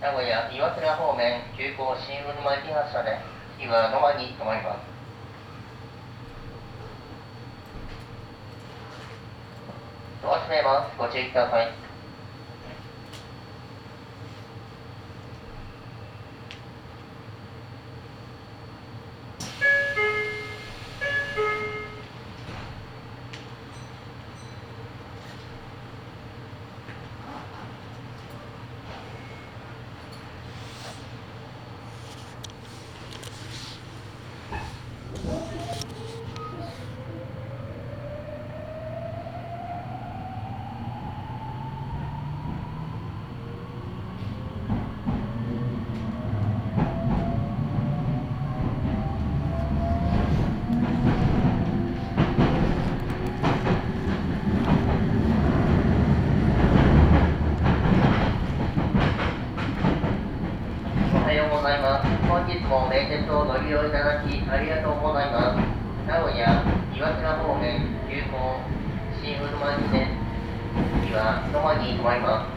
名古屋岩倉方面急行新うるま駅発車で次は野間に停まります。ドア閉めます。ご注意ください。名鉄をご利用いただきありがとうございます。名古屋岩倉方面急行新うるま駅です。次は野間に停まります。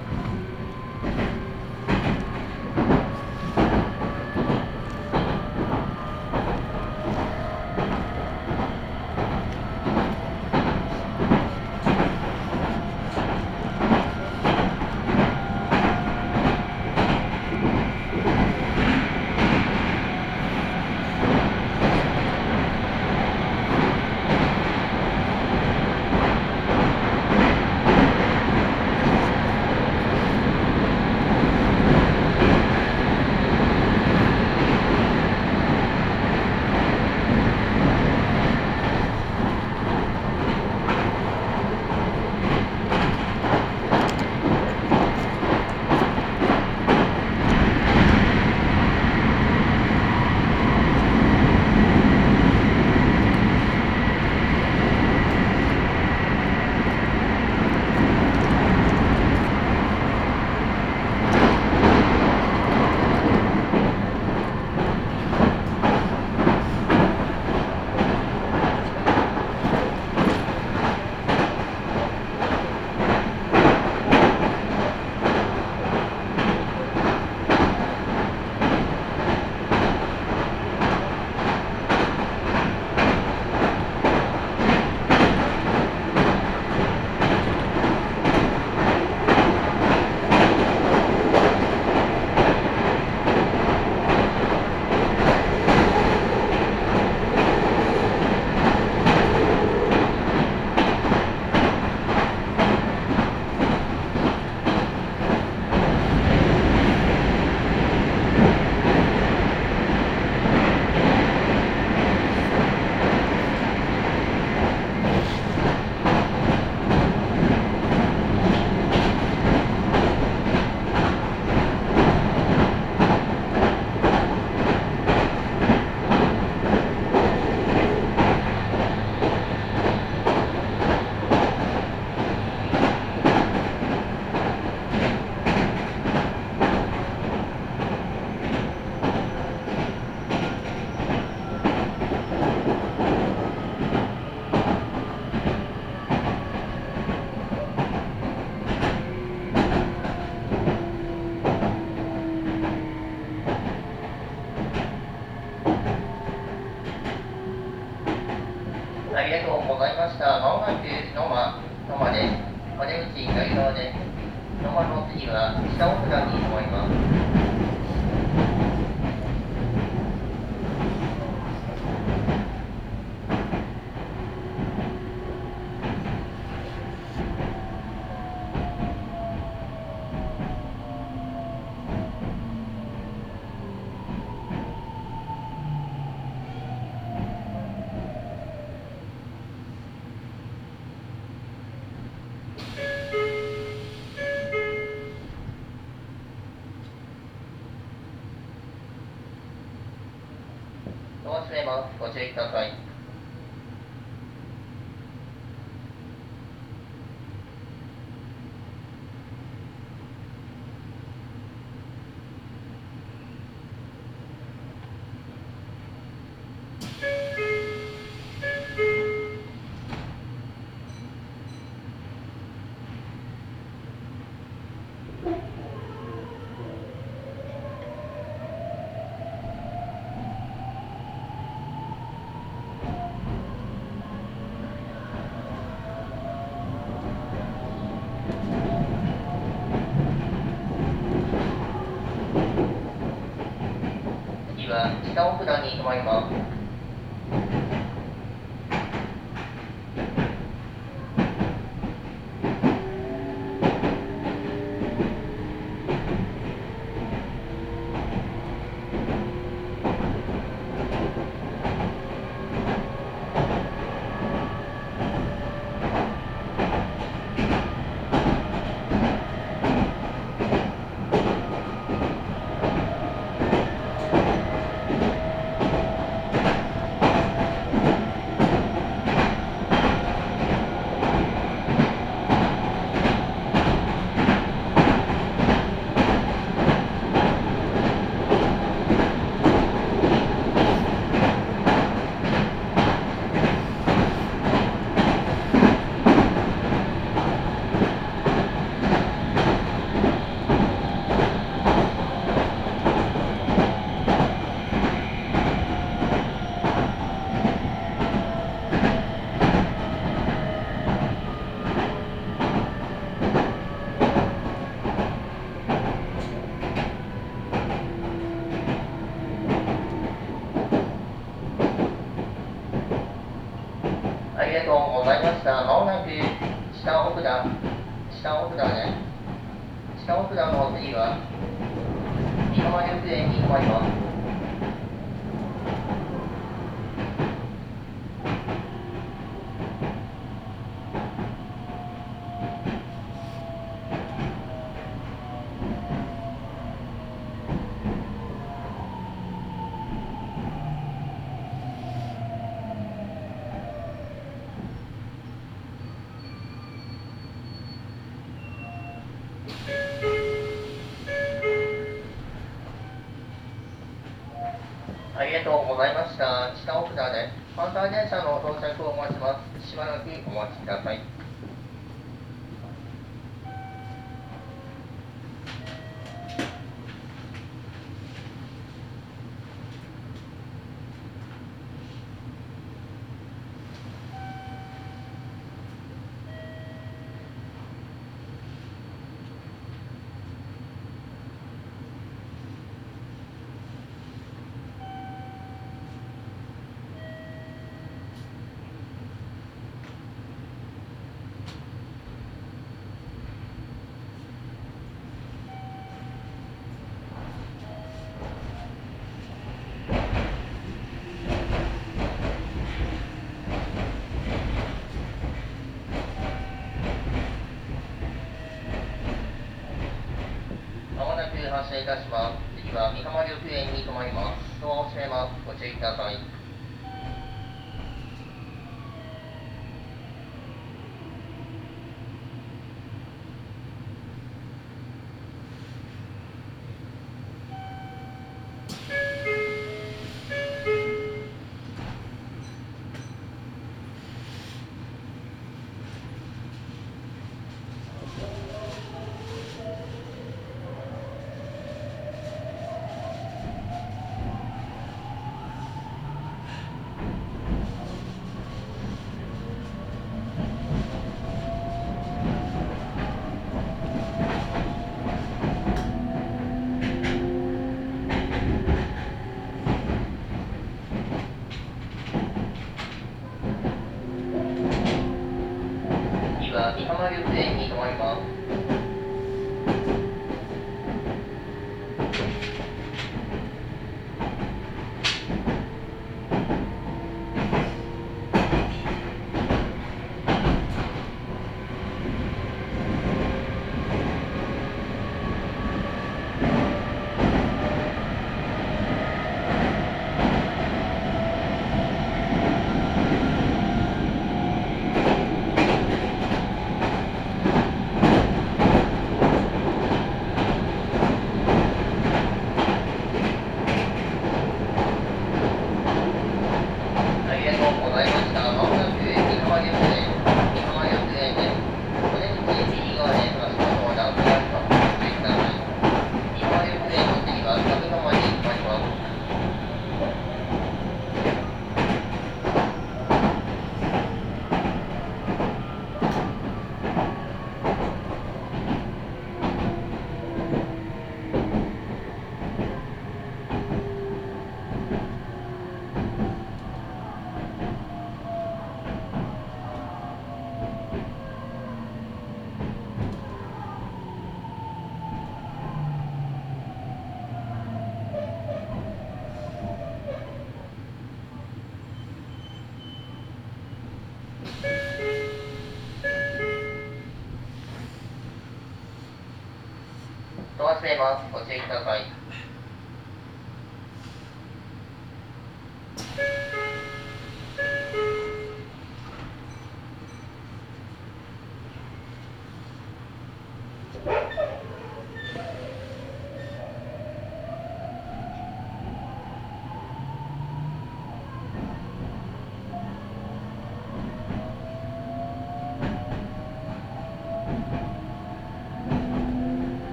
りました。まもなく野間、野間です。お出口左側です。野間の次は北大倉に思います。北奥田に停まります。ありがとうございました。まもなく下奥田、下奥田ね。下奥田の次は、三浜緑園に止まります。ありがとうございました。下奥田で、関西電車の到着をお待ちます。しばらくお待ちください。まもなく発車いたします。次は三浜緑園に停まります。ドアを閉めます。ご注意ください。radio. ます。ご注意ください。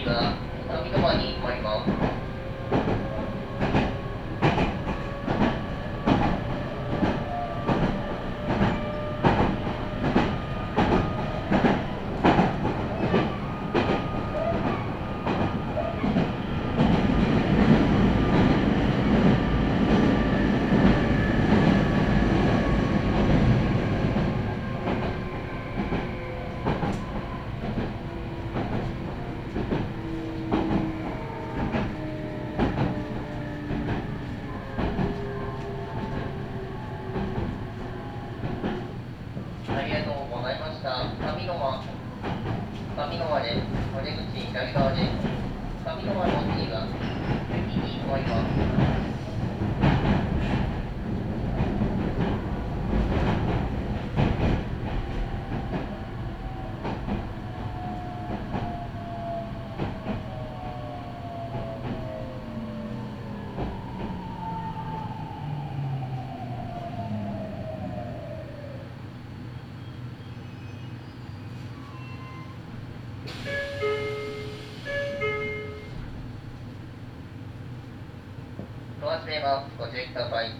次は、上川に参ります。ありがとうございました。上川、上川です。お出口左側です。上川の次は、ます。ご注意ください。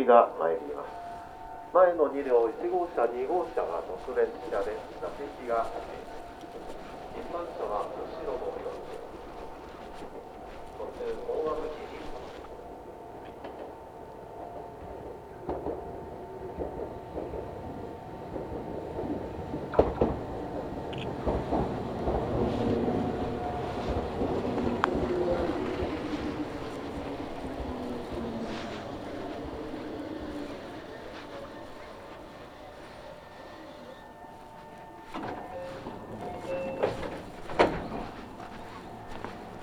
きが参ります。前の2両1号車2号車は特別車で座席が一般車は後ろのように途中大和口に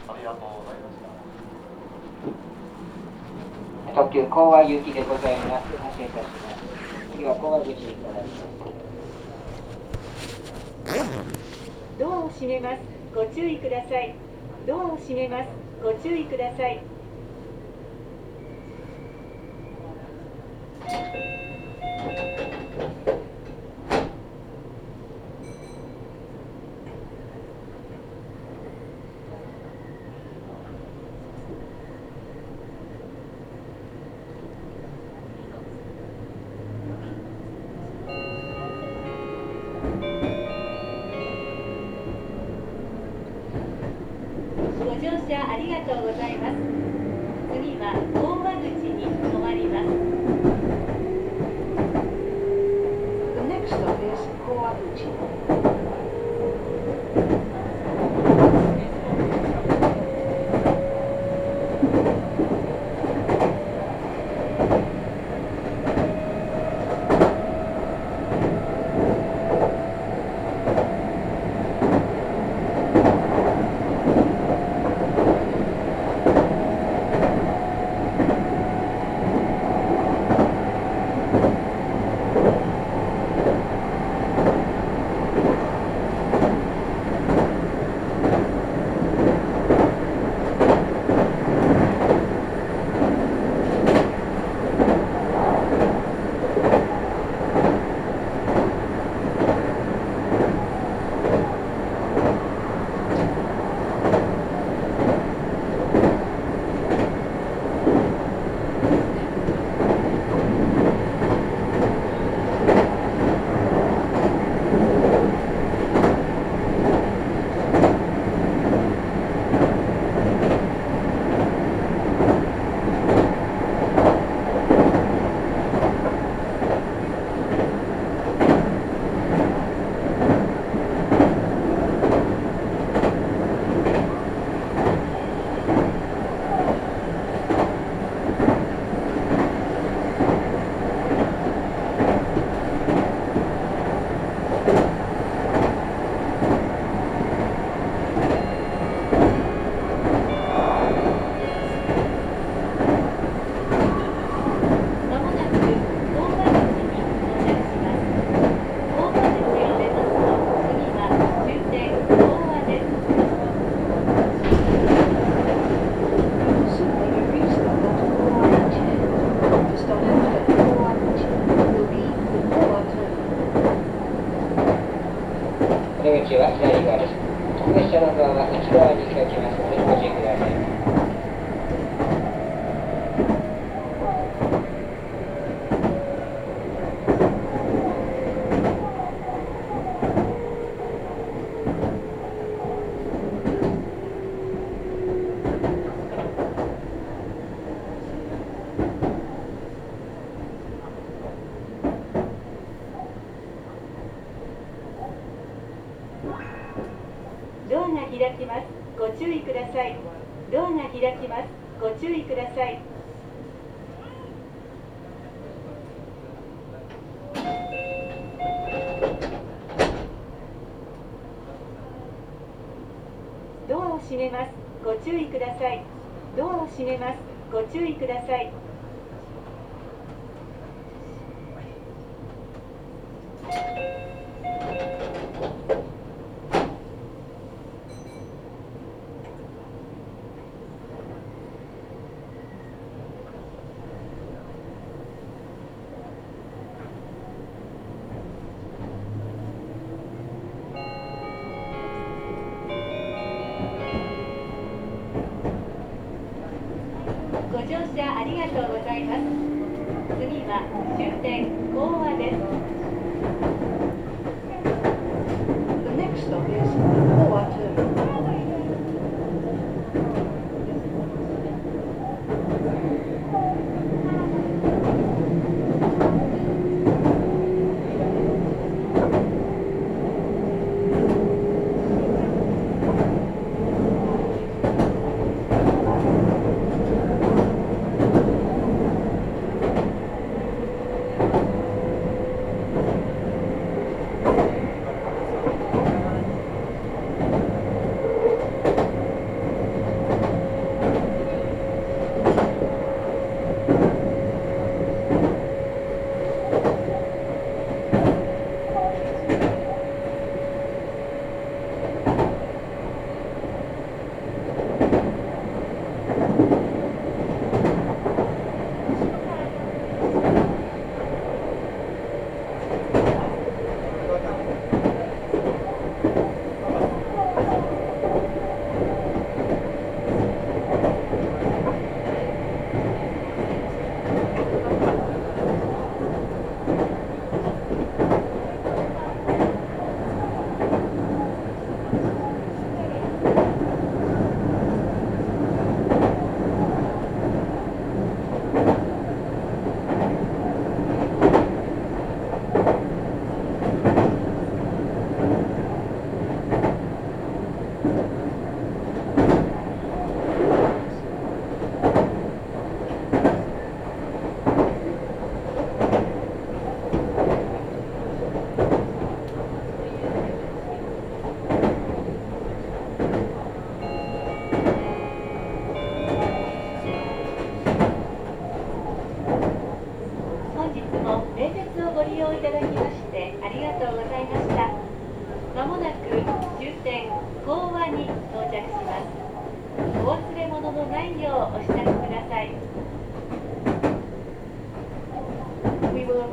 ありがとうございました特急講和行きでございます。発車いたします。次は講和口にございます。ドアを閉めます。ご注意ください。ドアを閉めます。ご注意ください。車の側は内側に開きますのでご注意ください。ドアが開きます。ご注意ください。ドアが開きます。ご注意ください。ドアを閉めます。ご注意ください。ドアを閉めます。ご注意ください。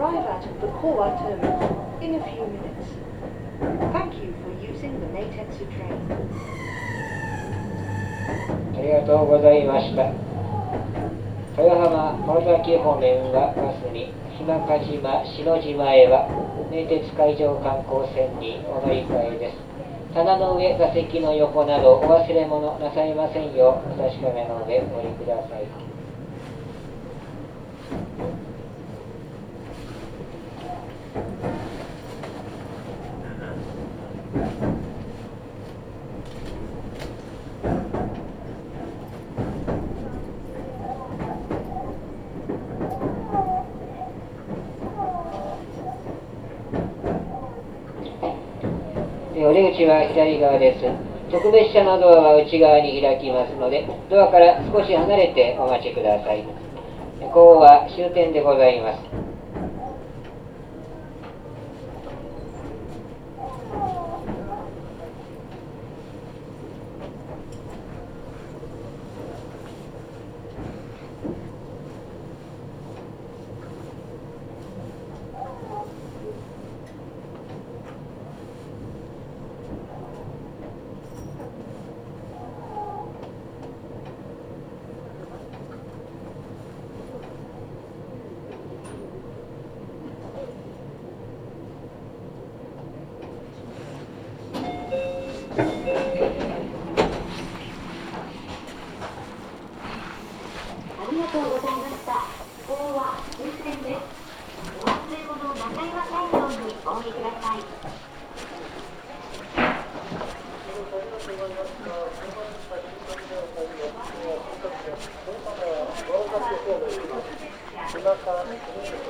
Arrive at the Kowa Terminal in a few minutes. Thank you for using the Meitetsu train. ありがとうございました。豊浜川崎方面はバスに、日間島、篠島へは、名鉄海上観光船にお乗り換えです。棚の上、座席の横などお忘れ物なさいませんよう、お確かめの上お降りください。でお出口は左側です。特別車のドアは内側に開きますので、ドアから少し離れてお待ちください。ここは終点でございます。ありがとうございましたここは終点ですお忘れ物なさいませんようにお降りください次